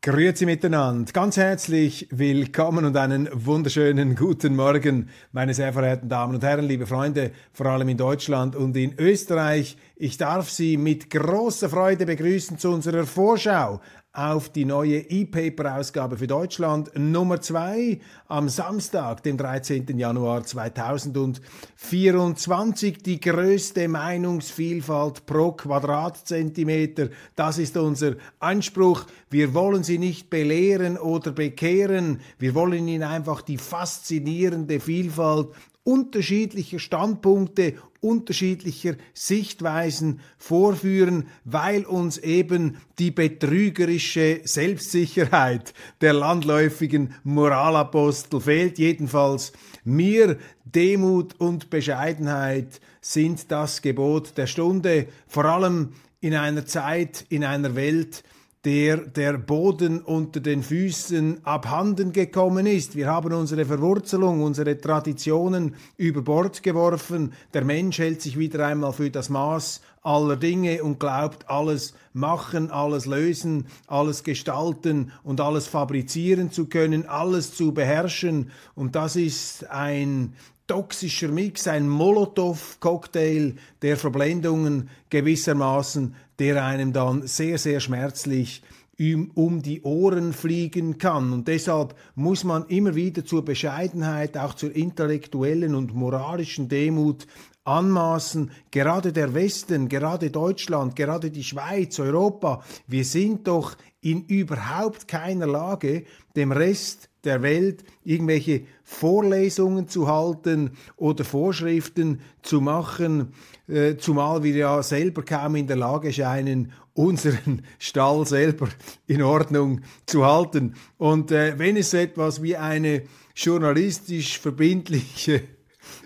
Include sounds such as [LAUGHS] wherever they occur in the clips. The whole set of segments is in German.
Grüezi miteinander, ganz herzlich willkommen und einen wunderschönen guten Morgen, meine sehr verehrten Damen und Herren, liebe Freunde, vor allem in Deutschland und in Österreich. Ich darf Sie mit großer Freude begrüßen zu unserer Vorschau auf die neue E-Paper-Ausgabe für Deutschland Nummer 2 am Samstag, dem 13. Januar 2024. Die größte Meinungsvielfalt pro Quadratzentimeter, das ist unser Anspruch. Wir wollen Sie nicht belehren oder bekehren, wir wollen Ihnen einfach die faszinierende Vielfalt unterschiedlicher Standpunkte, unterschiedlicher Sichtweisen vorführen, weil uns eben die betrügerische Selbstsicherheit der landläufigen Moralapostel fehlt. Jedenfalls mir Demut und Bescheidenheit sind das Gebot der Stunde, vor allem in einer Zeit, in einer Welt, der der Boden unter den Füßen abhanden gekommen ist. Wir haben unsere Verwurzelung, unsere Traditionen über Bord geworfen. Der Mensch hält sich wieder einmal für das Maß aller Dinge und glaubt, alles machen, alles lösen, alles gestalten und alles fabrizieren zu können, alles zu beherrschen. Und das ist ein toxischer Mix, ein Molotow-Cocktail der Verblendungen gewissermaßen, der einem dann sehr, sehr schmerzlich um die Ohren fliegen kann. Und deshalb muss man immer wieder zur Bescheidenheit, auch zur intellektuellen und moralischen Demut anmaßen, gerade der Westen, gerade Deutschland, gerade die Schweiz, Europa, wir sind doch in überhaupt keiner Lage, dem Rest der Welt irgendwelche Vorlesungen zu halten oder Vorschriften zu machen, äh, zumal wir ja selber kaum in der Lage scheinen, unseren [LAUGHS] Stall selber in Ordnung zu halten. Und äh, wenn es etwas wie eine journalistisch verbindliche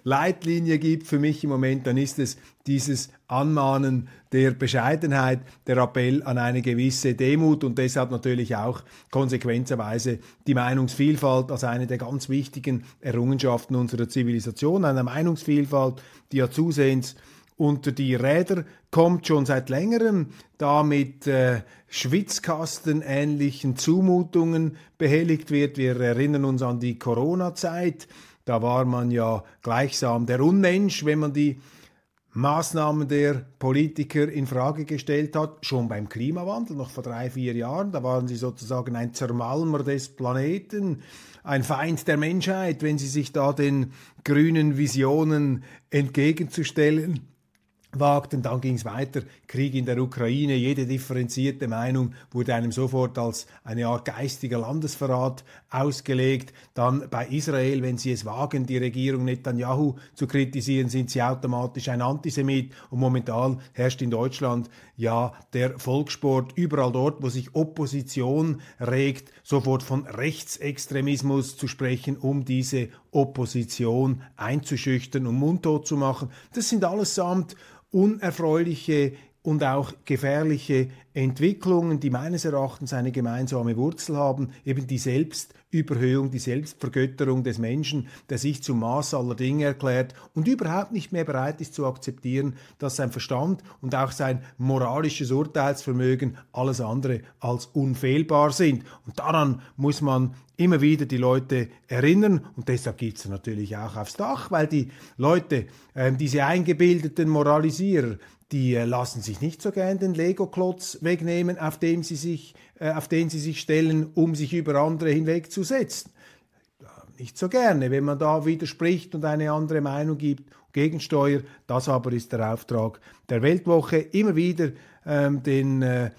Leitlinie gibt für mich im Moment, dann ist es dieses Anmahnen der Bescheidenheit, der Appell an eine gewisse Demut und deshalb natürlich auch konsequenterweise die Meinungsvielfalt als eine der ganz wichtigen Errungenschaften unserer Zivilisation, eine Meinungsvielfalt, die ja zusehends unter die Räder kommt schon seit längerem, da mit äh, Schwitzkasten-ähnlichen Zumutungen behelligt wird. Wir erinnern uns an die Corona-Zeit, da war man ja gleichsam der Unmensch, wenn man die Maßnahmen der Politiker in Frage gestellt hat, schon beim Klimawandel, noch vor drei, vier Jahren. Da waren sie sozusagen ein Zermalmer des Planeten, ein Feind der Menschheit, wenn sie sich da den grünen Visionen entgegenzustellen wagten. Dann ging es weiter, Krieg in der Ukraine, jede differenzierte Meinung wurde einem sofort als eine Art geistiger Landesverrat ausgelegt. Dann bei Israel, wenn sie es wagen, die Regierung Netanyahu zu kritisieren, sind sie automatisch ein Antisemit. Und momentan herrscht in Deutschland ja der Volkssport überall dort, wo sich Opposition regt, sofort von Rechtsextremismus zu sprechen, um diese Opposition einzuschüchtern und mundtot zu machen. Das sind allesamt unerfreuliche und auch gefährliche Entwicklungen, die meines Erachtens eine gemeinsame Wurzel haben, eben die Selbstüberhöhung, die Selbstvergötterung des Menschen, der sich zum Maß aller Dinge erklärt und überhaupt nicht mehr bereit ist zu akzeptieren, dass sein Verstand und auch sein moralisches Urteilsvermögen alles andere als unfehlbar sind. Und daran muss man immer wieder die Leute erinnern und deshalb gibt es natürlich auch aufs Dach, weil die Leute, äh, diese eingebildeten Moralisierer, die äh, lassen sich nicht so gern den Lego-Klotz wegnehmen, auf, dem sie sich, äh, auf den sie sich stellen, um sich über andere hinwegzusetzen. Nicht so gerne, wenn man da widerspricht und eine andere Meinung gibt, Gegensteuer. Das aber ist der Auftrag der Weltwoche, immer wieder ähm, den äh,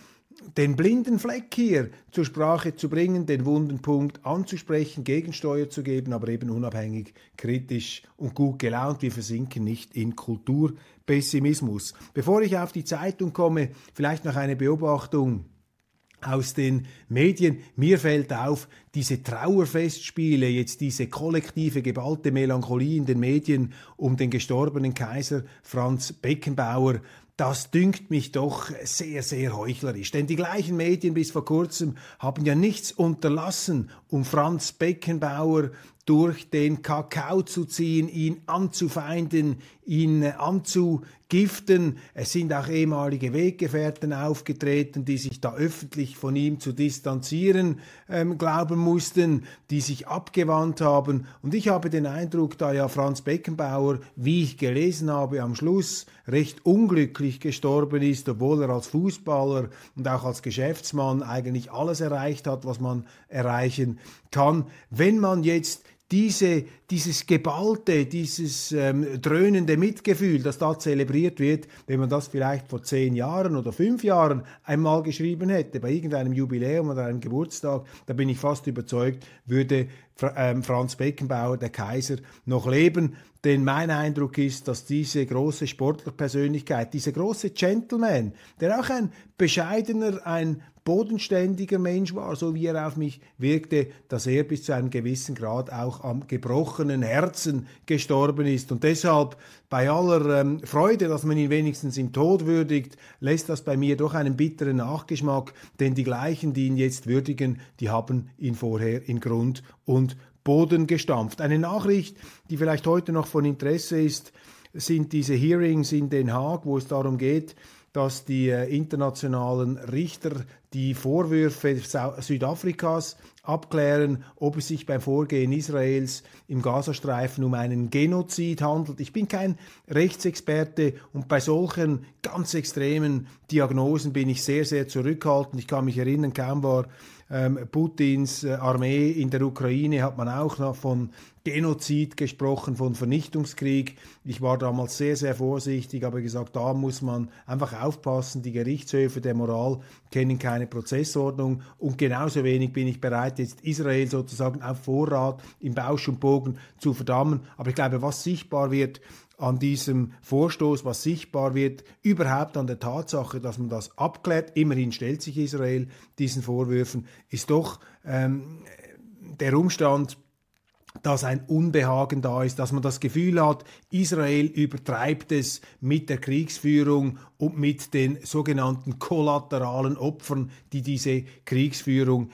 den blinden Fleck hier zur Sprache zu bringen, den wunden Punkt anzusprechen, Gegensteuer zu geben, aber eben unabhängig, kritisch und gut gelaunt. Wir versinken nicht in Kulturpessimismus. Bevor ich auf die Zeitung komme, vielleicht noch eine Beobachtung aus den Medien. Mir fällt auf, diese Trauerfestspiele, jetzt diese kollektive geballte Melancholie in den Medien um den gestorbenen Kaiser Franz Beckenbauer, das dünkt mich doch sehr, sehr heuchlerisch. Denn die gleichen Medien bis vor kurzem haben ja nichts unterlassen, um Franz Beckenbauer durch den Kakao zu ziehen, ihn anzufeinden, ihn anzugiften. Es sind auch ehemalige Weggefährten aufgetreten, die sich da öffentlich von ihm zu distanzieren ähm, glauben mussten, die sich abgewandt haben. Und ich habe den Eindruck, da ja Franz Beckenbauer, wie ich gelesen habe, am Schluss recht unglücklich gestorben ist, obwohl er als Fußballer und auch als Geschäftsmann eigentlich alles erreicht hat, was man erreichen kann. Wenn man jetzt diese, dieses Geballte, dieses ähm, dröhnende Mitgefühl, das da zelebriert wird, wenn man das vielleicht vor zehn Jahren oder fünf Jahren einmal geschrieben hätte, bei irgendeinem Jubiläum oder einem Geburtstag, da bin ich fast überzeugt, würde ähm, Franz Beckenbauer, der Kaiser, noch leben. Denn mein Eindruck ist, dass diese große Sportlerpersönlichkeit, dieser große Gentleman, der auch ein bescheidener, ein bodenständiger Mensch war, so wie er auf mich wirkte, dass er bis zu einem gewissen Grad auch am gebrochenen Herzen gestorben ist. Und deshalb bei aller ähm, Freude, dass man ihn wenigstens im Tod würdigt, lässt das bei mir doch einen bitteren Nachgeschmack, denn die gleichen, die ihn jetzt würdigen, die haben ihn vorher in Grund und Boden gestampft. Eine Nachricht, die vielleicht heute noch von Interesse ist, sind diese Hearings in Den Haag, wo es darum geht, dass die äh, internationalen Richter die Vorwürfe Südafrikas abklären, ob es sich beim Vorgehen Israels im Gazastreifen um einen Genozid handelt. Ich bin kein Rechtsexperte und bei solchen ganz extremen Diagnosen bin ich sehr, sehr zurückhaltend. Ich kann mich erinnern, kaum war ähm, Putins äh, Armee in der Ukraine hat man auch noch von Genozid gesprochen, von Vernichtungskrieg. Ich war damals sehr, sehr vorsichtig, aber gesagt, da muss man einfach aufpassen. Die Gerichtshöfe der Moral kennen keine Prozessordnung und genauso wenig bin ich bereit, jetzt Israel sozusagen auf Vorrat im Bausch und Bogen zu verdammen. Aber ich glaube, was sichtbar wird, an diesem Vorstoß, was sichtbar wird, überhaupt an der Tatsache, dass man das abklärt. Immerhin stellt sich Israel diesen Vorwürfen, ist doch ähm, der Umstand, dass ein Unbehagen da ist, dass man das Gefühl hat, Israel übertreibt es mit der Kriegsführung und mit den sogenannten kollateralen Opfern, die diese Kriegsführung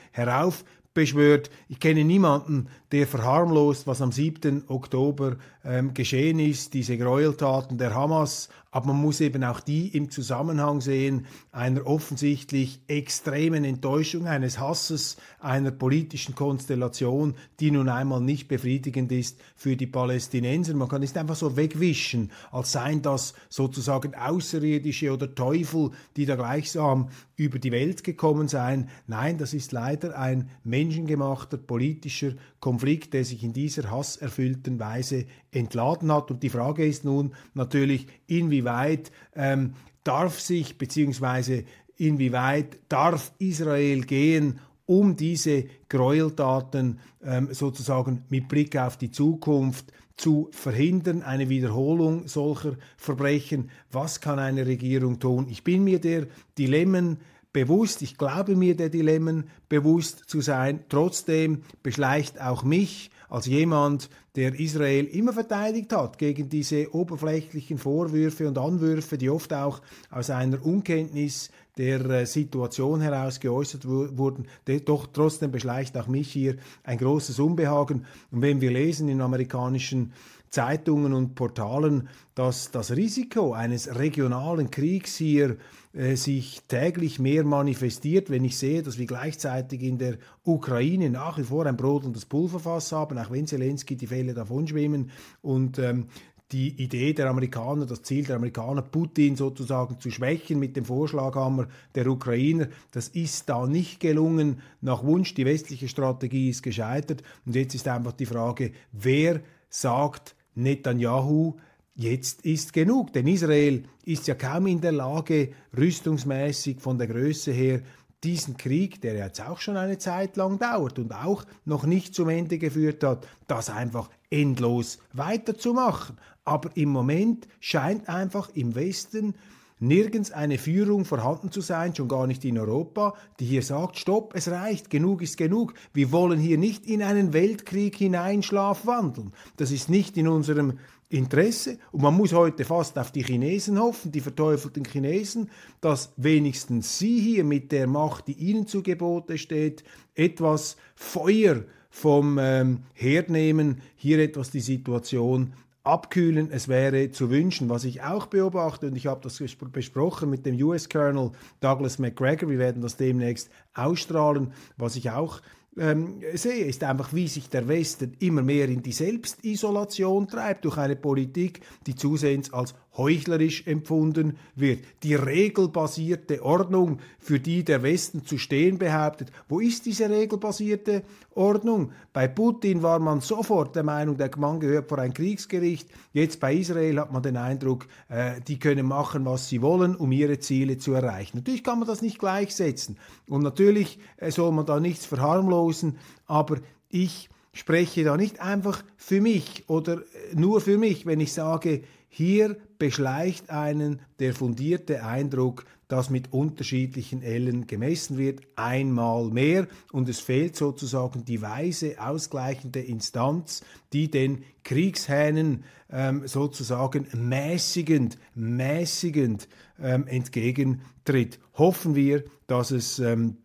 heraufbeschwört. Ich kenne niemanden, der verharmlost, was am 7. Oktober ähm, geschehen ist, diese Gräueltaten der Hamas. Aber man muss eben auch die im Zusammenhang sehen, einer offensichtlich extremen Enttäuschung, eines Hasses, einer politischen Konstellation, die nun einmal nicht befriedigend ist für die Palästinenser. Man kann es einfach so wegwischen, als seien das sozusagen Außerirdische oder Teufel, die da gleichsam über die Welt gekommen seien. Nein, das ist leider ein menschengemachter politischer Konflikt, der sich in dieser hasserfüllten Weise entladen hat. Und die Frage ist nun natürlich, inwieweit ähm, darf sich beziehungsweise inwieweit darf Israel gehen, um diese Gräueltaten ähm, sozusagen mit Blick auf die Zukunft zu verhindern, eine Wiederholung solcher Verbrechen. Was kann eine Regierung tun? Ich bin mir der Dilemmen bewusst, ich glaube mir der Dilemmen bewusst zu sein. Trotzdem beschleicht auch mich als jemand, der Israel immer verteidigt hat gegen diese oberflächlichen Vorwürfe und Anwürfe, die oft auch aus einer Unkenntnis der äh, Situation heraus geäußert wurden, doch trotzdem beschleicht auch mich hier ein großes Unbehagen. Und wenn wir lesen in amerikanischen Zeitungen und Portalen, dass das Risiko eines regionalen Kriegs hier äh, sich täglich mehr manifestiert, wenn ich sehe, dass wir gleichzeitig in der Ukraine nach wie vor ein brodelndes Pulverfass haben, auch wenn Zelensky die Fälle davon schwimmen und ähm, die Idee der Amerikaner, das Ziel der Amerikaner, Putin sozusagen zu schwächen mit dem Vorschlaghammer der Ukrainer, das ist da nicht gelungen nach Wunsch. Die westliche Strategie ist gescheitert. Und jetzt ist einfach die Frage, wer sagt Netanyahu, jetzt ist genug. Denn Israel ist ja kaum in der Lage, rüstungsmäßig von der Größe her diesen Krieg, der jetzt auch schon eine Zeit lang dauert und auch noch nicht zum Ende geführt hat, das einfach endlos weiterzumachen. Aber im Moment scheint einfach im Westen nirgends eine Führung vorhanden zu sein, schon gar nicht in Europa, die hier sagt, stopp, es reicht, genug ist genug. Wir wollen hier nicht in einen Weltkrieg hinein schlafwandeln. Das ist nicht in unserem Interesse. Und man muss heute fast auf die Chinesen hoffen, die verteufelten Chinesen, dass wenigstens sie hier mit der Macht, die ihnen zu Gebote steht, etwas Feuer vom ähm, Herd nehmen, hier etwas die Situation abkühlen. Es wäre zu wünschen, was ich auch beobachte, und ich habe das besprochen mit dem US-Colonel Douglas McGregor, wir werden das demnächst ausstrahlen, was ich auch ähm, sehe, ist einfach, wie sich der Westen immer mehr in die Selbstisolation treibt durch eine Politik, die zusehends als heuchlerisch empfunden wird. Die regelbasierte Ordnung, für die der Westen zu stehen behauptet. Wo ist diese regelbasierte Ordnung? Bei Putin war man sofort der Meinung, der Mann gehört vor ein Kriegsgericht. Jetzt bei Israel hat man den Eindruck, äh, die können machen, was sie wollen, um ihre Ziele zu erreichen. Natürlich kann man das nicht gleichsetzen. Und natürlich äh, soll man da nichts verharmlosen, aber ich spreche da nicht einfach für mich oder äh, nur für mich, wenn ich sage, hier beschleicht einen der fundierte Eindruck, dass mit unterschiedlichen Ellen gemessen wird, einmal mehr, und es fehlt sozusagen die weise ausgleichende Instanz, die den Kriegshähnen ähm, sozusagen mäßigend, mäßigend ähm, entgegentritt. Hoffen wir, dass es ähm,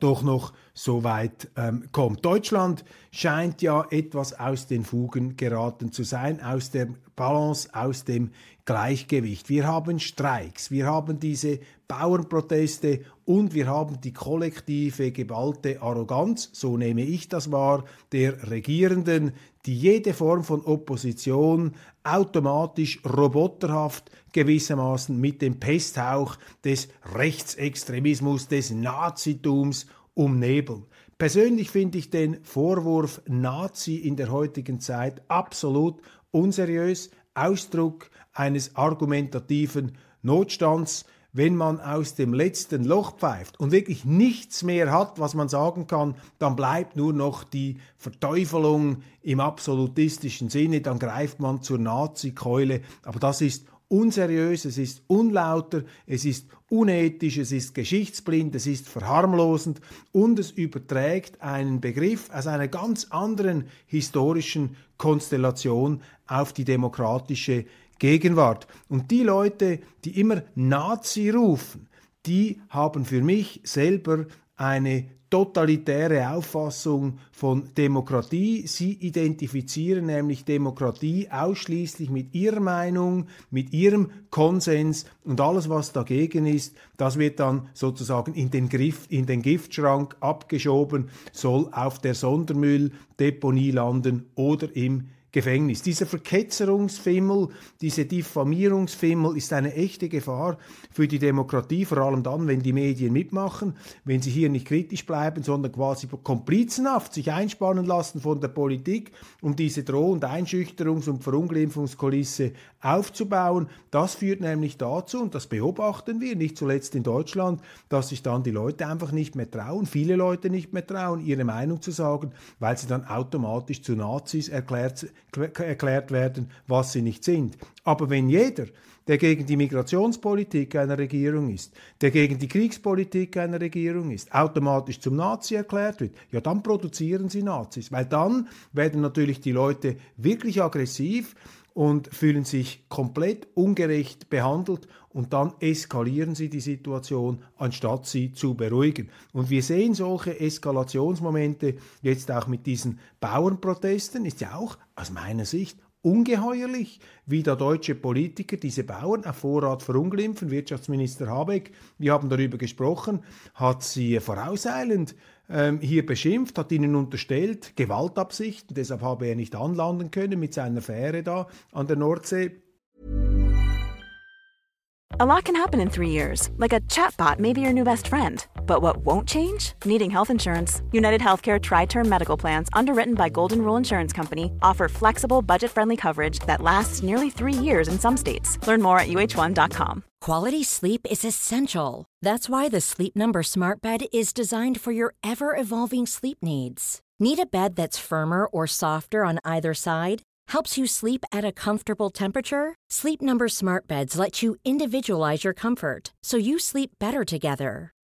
doch noch so weit ähm, kommt. Deutschland scheint ja etwas aus den Fugen geraten zu sein, aus der Balance, aus dem Gleichgewicht. Wir haben Streiks, wir haben diese Bauernproteste und wir haben die kollektive geballte Arroganz, so nehme ich das wahr, der Regierenden, die jede Form von Opposition automatisch roboterhaft gewissermaßen mit dem Pesthauch des Rechtsextremismus, des Nazitums umnebeln. Persönlich finde ich den Vorwurf Nazi in der heutigen Zeit absolut unseriös, Ausdruck eines argumentativen Notstands, wenn man aus dem letzten Loch pfeift und wirklich nichts mehr hat, was man sagen kann, dann bleibt nur noch die Verteufelung im absolutistischen Sinne, dann greift man zur Nazi-Keule, aber das ist unseriös, es ist unlauter, es ist unethisch, es ist geschichtsblind, es ist verharmlosend und es überträgt einen Begriff aus einer ganz anderen historischen Konstellation auf die demokratische Gegenwart. Und die Leute, die immer Nazi rufen, die haben für mich selber eine totalitäre Auffassung von Demokratie. Sie identifizieren nämlich Demokratie ausschließlich mit ihrer Meinung, mit ihrem Konsens und alles, was dagegen ist, das wird dann sozusagen in den, Griff, in den Giftschrank abgeschoben, soll auf der Sondermülldeponie landen oder im Gefängnis. Dieser Verketzerungsfimmel, diese Diffamierungsfimmel ist eine echte Gefahr für die Demokratie, vor allem dann, wenn die Medien mitmachen, wenn sie hier nicht kritisch bleiben, sondern quasi komplizenhaft sich einspannen lassen von der Politik, um diese Droh- und Einschüchterungs- und Verunglimpfungskulisse aufzubauen. Das führt nämlich dazu, und das beobachten wir nicht zuletzt in Deutschland, dass sich dann die Leute einfach nicht mehr trauen, viele Leute nicht mehr trauen, ihre Meinung zu sagen, weil sie dann automatisch zu Nazis erklärt, erklärt werden, was sie nicht sind. Aber wenn jeder, der gegen die Migrationspolitik einer Regierung ist, der gegen die Kriegspolitik einer Regierung ist, automatisch zum Nazi erklärt wird, ja dann produzieren sie Nazis, weil dann werden natürlich die Leute wirklich aggressiv und fühlen sich komplett ungerecht behandelt und dann eskalieren sie die Situation, anstatt sie zu beruhigen. Und wir sehen solche Eskalationsmomente jetzt auch mit diesen Bauernprotesten, ist ja auch aus meiner Sicht ungeheuerlich, wie da deutsche Politiker diese Bauern auf Vorrat verunglimpfen. Wirtschaftsminister Habeck, wir haben darüber gesprochen, hat sie vorauseilend ähm, hier beschimpft, hat ihnen unterstellt, Gewaltabsichten, deshalb habe er nicht anlanden können mit seiner Fähre da an der Nordsee. A lot can happen in three years, like a chatbot may be your new best friend. But what won't change? Needing health insurance. United Healthcare Tri Term Medical Plans, underwritten by Golden Rule Insurance Company, offer flexible, budget friendly coverage that lasts nearly three years in some states. Learn more at uh1.com. Quality sleep is essential. That's why the Sleep Number Smart Bed is designed for your ever evolving sleep needs. Need a bed that's firmer or softer on either side? Helps you sleep at a comfortable temperature? Sleep Number Smart Beds let you individualize your comfort so you sleep better together.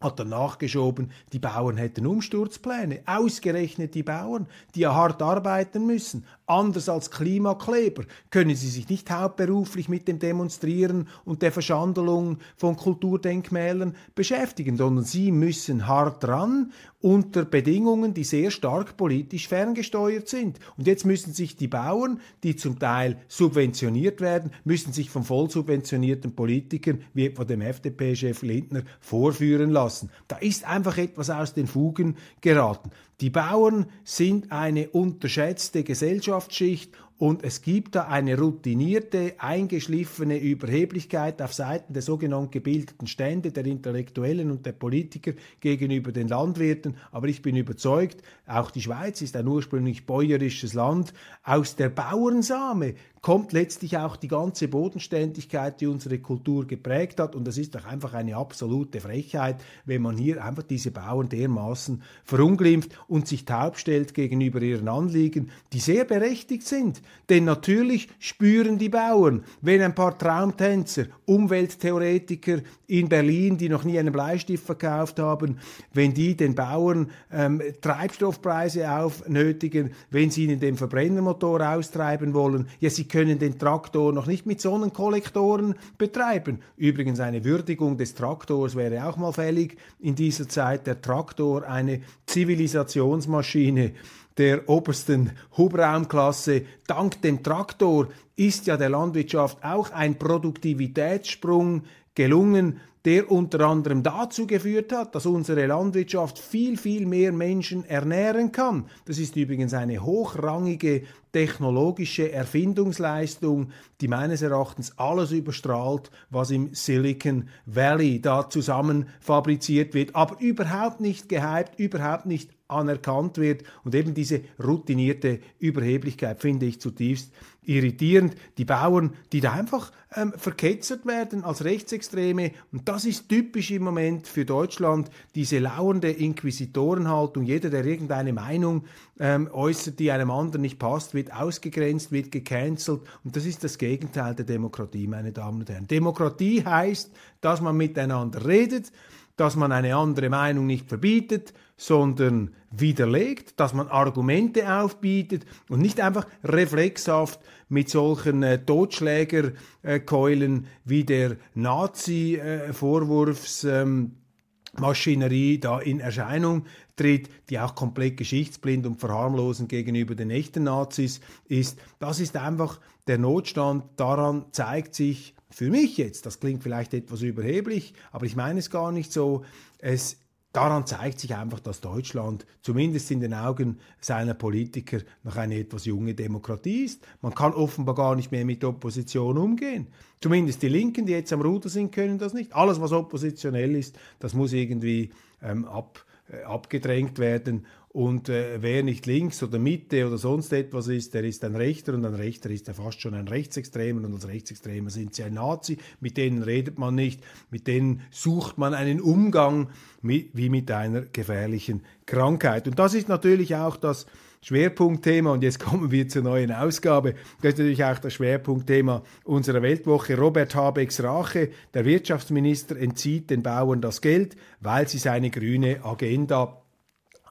hat er nachgeschoben, die Bauern hätten Umsturzpläne. Ausgerechnet die Bauern, die ja hart arbeiten müssen. Anders als Klimakleber können sie sich nicht hauptberuflich mit dem Demonstrieren und der Verschandelung von Kulturdenkmälern beschäftigen, sondern sie müssen hart ran unter Bedingungen, die sehr stark politisch ferngesteuert sind. Und jetzt müssen sich die Bauern, die zum Teil subventioniert werden, müssen sich von voll subventionierten Politikern, wie etwa dem FDP-Chef Lindner, vorführen lassen. Da ist einfach etwas aus den Fugen geraten. Die Bauern sind eine unterschätzte Gesellschaftsschicht und es gibt da eine routinierte, eingeschliffene Überheblichkeit auf Seiten der sogenannten gebildeten Stände, der Intellektuellen und der Politiker gegenüber den Landwirten. Aber ich bin überzeugt, auch die Schweiz ist ein ursprünglich bäuerisches Land. Aus der Bauernsame kommt letztlich auch die ganze Bodenständigkeit, die unsere Kultur geprägt hat. Und das ist doch einfach eine absolute Frechheit, wenn man hier einfach diese Bauern dermaßen verunglimpft und sich taub stellt gegenüber ihren Anliegen, die sehr berechtigt sind. Denn natürlich spüren die Bauern, wenn ein paar Traumtänzer, Umwelttheoretiker in Berlin, die noch nie einen Bleistift verkauft haben, wenn die den Bauern ähm, Treibstoffpreise aufnötigen, wenn sie ihnen den Verbrennermotor austreiben wollen, ja, sie können den Traktor noch nicht mit Sonnenkollektoren betreiben. Übrigens eine Würdigung des Traktors wäre auch mal fällig in dieser Zeit. Der Traktor eine Zivilisationsmaschine der obersten Hubraumklasse. Dank dem Traktor ist ja der Landwirtschaft auch ein Produktivitätssprung gelungen, der unter anderem dazu geführt hat, dass unsere Landwirtschaft viel, viel mehr Menschen ernähren kann. Das ist übrigens eine hochrangige technologische Erfindungsleistung, die meines Erachtens alles überstrahlt, was im Silicon Valley da zusammen fabriziert wird, aber überhaupt nicht gehypt, überhaupt nicht anerkannt wird. Und eben diese routinierte Überheblichkeit finde ich zutiefst irritierend. Die Bauern, die da einfach ähm, verketzert werden als Rechtsextreme. Und das ist typisch im Moment für Deutschland, diese lauernde Inquisitorenhaltung. Jeder, der irgendeine Meinung ähm, äußert, die einem anderen nicht passt, wird ausgegrenzt, wird gecancelt. Und das ist das Gegenteil der Demokratie, meine Damen und Herren. Demokratie heißt, dass man miteinander redet, dass man eine andere Meinung nicht verbietet, sondern widerlegt, dass man Argumente aufbietet und nicht einfach reflexhaft mit solchen äh, Totschlägerkeulen äh, wie der Nazi-Vorwurfsmaschinerie äh, da in Erscheinung tritt, die auch komplett geschichtsblind und verharmlosend gegenüber den echten Nazis ist. Das ist einfach der Notstand. Daran zeigt sich für mich jetzt, das klingt vielleicht etwas überheblich, aber ich meine es gar nicht so, es Daran zeigt sich einfach, dass Deutschland zumindest in den Augen seiner Politiker noch eine etwas junge Demokratie ist. Man kann offenbar gar nicht mehr mit Opposition umgehen. Zumindest die Linken, die jetzt am Ruder sind, können das nicht. Alles, was oppositionell ist, das muss irgendwie ähm, ab, abgedrängt werden. Und äh, wer nicht links oder Mitte oder sonst etwas ist, der ist ein Rechter und ein Rechter ist ja fast schon ein Rechtsextremer und als Rechtsextremer sind sie ein Nazi. Mit denen redet man nicht, mit denen sucht man einen Umgang mit, wie mit einer gefährlichen Krankheit. Und das ist natürlich auch das Schwerpunktthema und jetzt [LAUGHS] kommen wir zur neuen Ausgabe. Das ist natürlich auch das Schwerpunktthema unserer Weltwoche. Robert Habecks Rache. Der Wirtschaftsminister entzieht den Bauern das Geld, weil sie seine grüne Agenda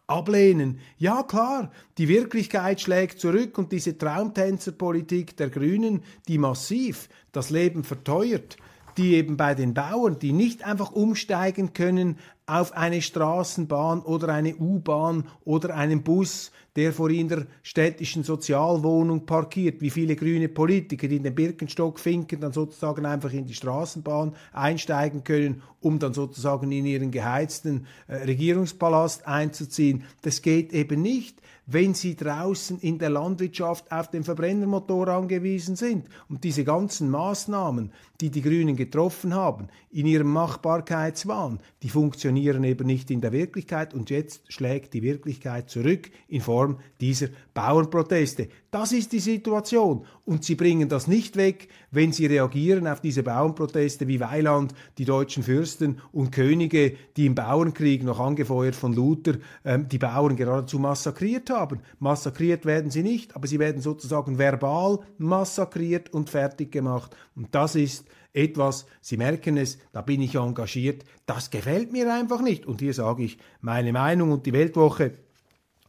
ablehnen. Ja klar, die Wirklichkeit schlägt zurück und diese Traumtänzerpolitik der Grünen, die massiv das Leben verteuert, die eben bei den Bauern, die nicht einfach umsteigen können auf eine Straßenbahn oder eine U-Bahn oder einen Bus, der vor ihrer städtischen Sozialwohnung parkiert, wie viele grüne Politiker, die in den Birkenstock finken, dann sozusagen einfach in die Straßenbahn einsteigen können, um dann sozusagen in ihren geheizten äh, Regierungspalast einzuziehen. Das geht eben nicht wenn sie draußen in der Landwirtschaft auf den Verbrennermotor angewiesen sind. Und diese ganzen Maßnahmen, die die Grünen getroffen haben, in ihrem Machbarkeitswahn, die funktionieren eben nicht in der Wirklichkeit und jetzt schlägt die Wirklichkeit zurück in Form dieser Bauernproteste. Das ist die Situation und sie bringen das nicht weg, wenn sie reagieren auf diese Bauernproteste wie Weiland, die deutschen Fürsten und Könige, die im Bauernkrieg, noch angefeuert von Luther, ähm, die Bauern geradezu massakriert haben. Massakriert werden sie nicht, aber sie werden sozusagen verbal massakriert und fertig gemacht. Und das ist etwas, Sie merken es, da bin ich engagiert, das gefällt mir einfach nicht. Und hier sage ich meine Meinung und die Weltwoche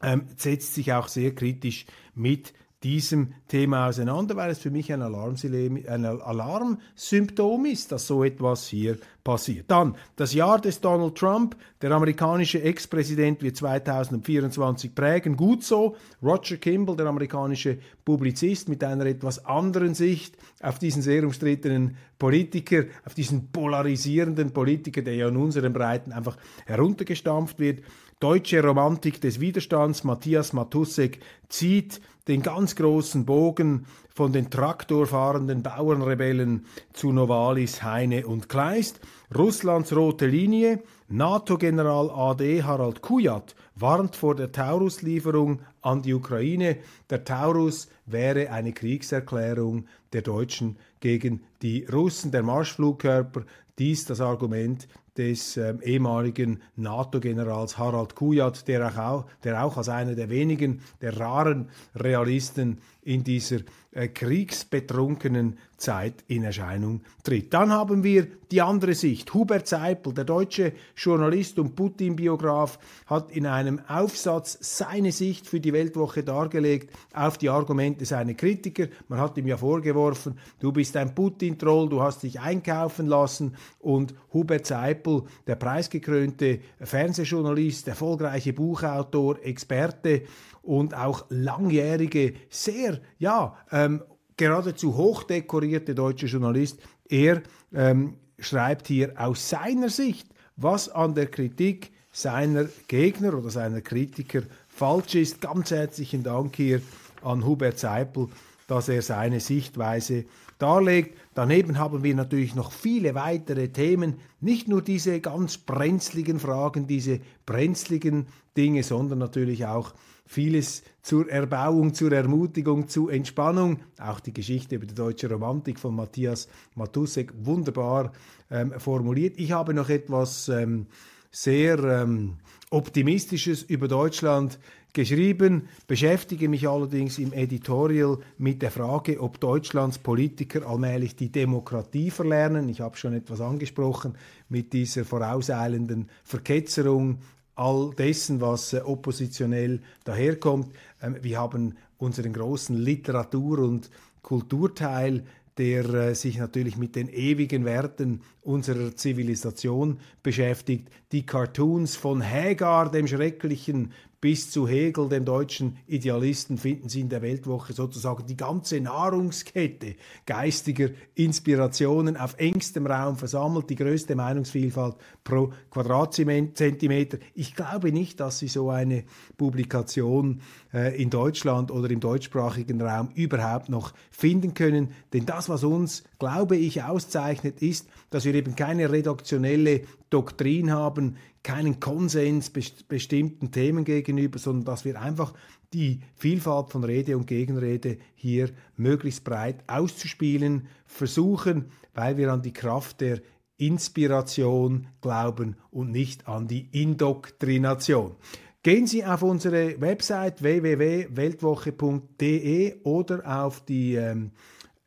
ähm, setzt sich auch sehr kritisch mit diesem Thema auseinander, weil es für mich ein, ein Alarmsymptom ist, dass so etwas hier passiert. Dann das Jahr des Donald Trump. Der amerikanische Ex-Präsident wird 2024 prägen. Gut so. Roger Kimball, der amerikanische Publizist mit einer etwas anderen Sicht auf diesen sehr umstrittenen Politiker, auf diesen polarisierenden Politiker, der ja in unseren Breiten einfach heruntergestampft wird. Deutsche Romantik des Widerstands, Matthias Matussek, zieht den ganz großen Bogen von den traktorfahrenden Bauernrebellen zu Novalis, Heine und Kleist. Russlands rote Linie, NATO-General AD Harald Kujat warnt vor der Taurus-Lieferung an die Ukraine. Der Taurus wäre eine Kriegserklärung der Deutschen gegen die Russen. Der Marschflugkörper, dies das Argument des ähm, ehemaligen NATO-Generals Harald Kujat, der auch, der auch als einer der wenigen, der raren Realisten in dieser äh, kriegsbetrunkenen Zeit in Erscheinung tritt. Dann haben wir die andere Sicht. Hubert Seipel, der deutsche Journalist und Putin-Biograf, hat in einem Aufsatz seine Sicht für die Weltwoche dargelegt auf die Argumente seiner Kritiker. Man hat ihm ja vorgeworfen, du bist ein Putin-Troll, du hast dich einkaufen lassen und Hubert Seipel, der preisgekrönte Fernsehjournalist, erfolgreiche Buchautor, Experte und auch langjährige, sehr, ja, ähm, geradezu hochdekorierte deutsche Journalist, er ähm, schreibt hier aus seiner Sicht, was an der Kritik seiner Gegner oder seiner Kritiker falsch ist. Ganz herzlichen Dank hier an Hubert Seipel, dass er seine Sichtweise darlegt. Daneben haben wir natürlich noch viele weitere Themen, nicht nur diese ganz brenzligen Fragen, diese brenzligen Dinge, sondern natürlich auch vieles zur Erbauung, zur Ermutigung, zur Entspannung. Auch die Geschichte über die deutsche Romantik von Matthias Matusek wunderbar ähm, formuliert. Ich habe noch etwas ähm, sehr ähm, Optimistisches über Deutschland geschrieben, beschäftige mich allerdings im Editorial mit der Frage, ob Deutschlands Politiker allmählich die Demokratie verlernen. Ich habe schon etwas angesprochen mit dieser vorauseilenden Verketzerung all dessen, was äh, oppositionell daherkommt. Ähm, wir haben unseren großen Literatur- und Kulturteil, der äh, sich natürlich mit den ewigen Werten unserer Zivilisation beschäftigt. Die Cartoons von Hagar, dem schrecklichen bis zu Hegel, dem deutschen Idealisten, finden Sie in der Weltwoche sozusagen die ganze Nahrungskette geistiger Inspirationen auf engstem Raum versammelt, die größte Meinungsvielfalt pro Quadratzentimeter. Ich glaube nicht, dass Sie so eine Publikation äh, in Deutschland oder im deutschsprachigen Raum überhaupt noch finden können, denn das, was uns, glaube ich, auszeichnet, ist, dass wir eben keine redaktionelle Doktrin haben, keinen Konsens bestimmten Themen gegenüber, sondern dass wir einfach die Vielfalt von Rede und Gegenrede hier möglichst breit auszuspielen versuchen, weil wir an die Kraft der Inspiration glauben und nicht an die Indoktrination. Gehen Sie auf unsere Website www.weltwoche.de oder auf die ähm,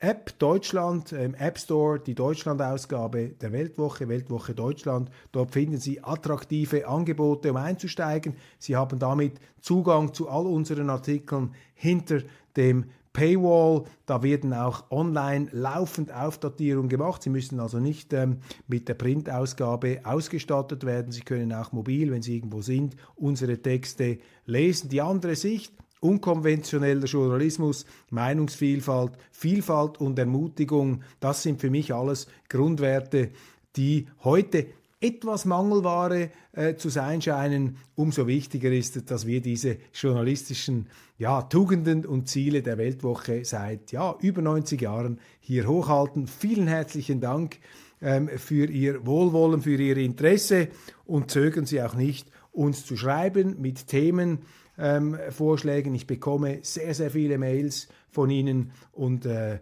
App Deutschland, im App Store, die Deutschland-Ausgabe der Weltwoche, Weltwoche Deutschland. Dort finden Sie attraktive Angebote, um einzusteigen. Sie haben damit Zugang zu all unseren Artikeln hinter dem Paywall. Da werden auch online laufend Aufdatierungen gemacht. Sie müssen also nicht ähm, mit der Printausgabe ausgestattet werden. Sie können auch mobil, wenn Sie irgendwo sind, unsere Texte lesen. Die andere Sicht, unkonventioneller Journalismus, Meinungsvielfalt, Vielfalt und Ermutigung, das sind für mich alles Grundwerte, die heute etwas Mangelware äh, zu sein scheinen, umso wichtiger ist dass wir diese journalistischen ja, Tugenden und Ziele der Weltwoche seit ja, über 90 Jahren hier hochhalten. Vielen herzlichen Dank ähm, für Ihr Wohlwollen, für Ihr Interesse und zögern Sie auch nicht, uns zu schreiben mit Themenvorschlägen. Ähm, ich bekomme sehr, sehr viele Mails von Ihnen und äh,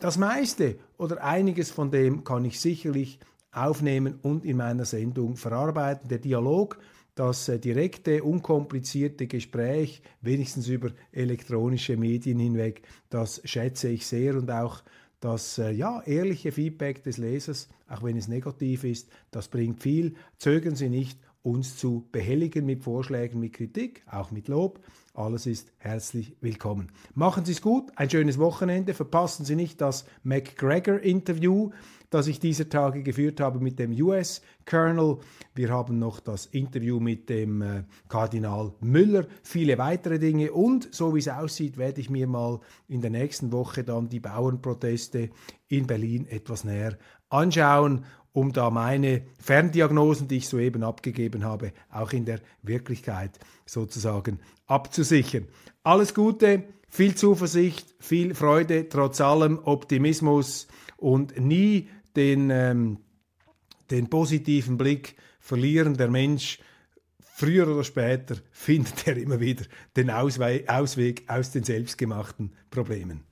das meiste oder einiges von dem kann ich sicherlich aufnehmen und in meiner Sendung verarbeiten. Der Dialog, das äh, direkte, unkomplizierte Gespräch, wenigstens über elektronische Medien hinweg, das schätze ich sehr und auch das äh, ja, ehrliche Feedback des Lesers, auch wenn es negativ ist, das bringt viel. Zögern Sie nicht, uns zu behelligen mit Vorschlägen, mit Kritik, auch mit Lob. Alles ist herzlich willkommen. Machen Sie es gut, ein schönes Wochenende. Verpassen Sie nicht das McGregor-Interview das ich dieser Tage geführt habe mit dem US-Colonel. Wir haben noch das Interview mit dem äh, Kardinal Müller, viele weitere Dinge und so wie es aussieht, werde ich mir mal in der nächsten Woche dann die Bauernproteste in Berlin etwas näher anschauen um da meine Ferndiagnosen, die ich soeben abgegeben habe, auch in der Wirklichkeit sozusagen abzusichern. Alles Gute, viel Zuversicht, viel Freude, trotz allem Optimismus und nie den, ähm, den positiven Blick verlieren. Der Mensch, früher oder später, [LAUGHS] findet er immer wieder den Auswe Ausweg aus den selbstgemachten Problemen.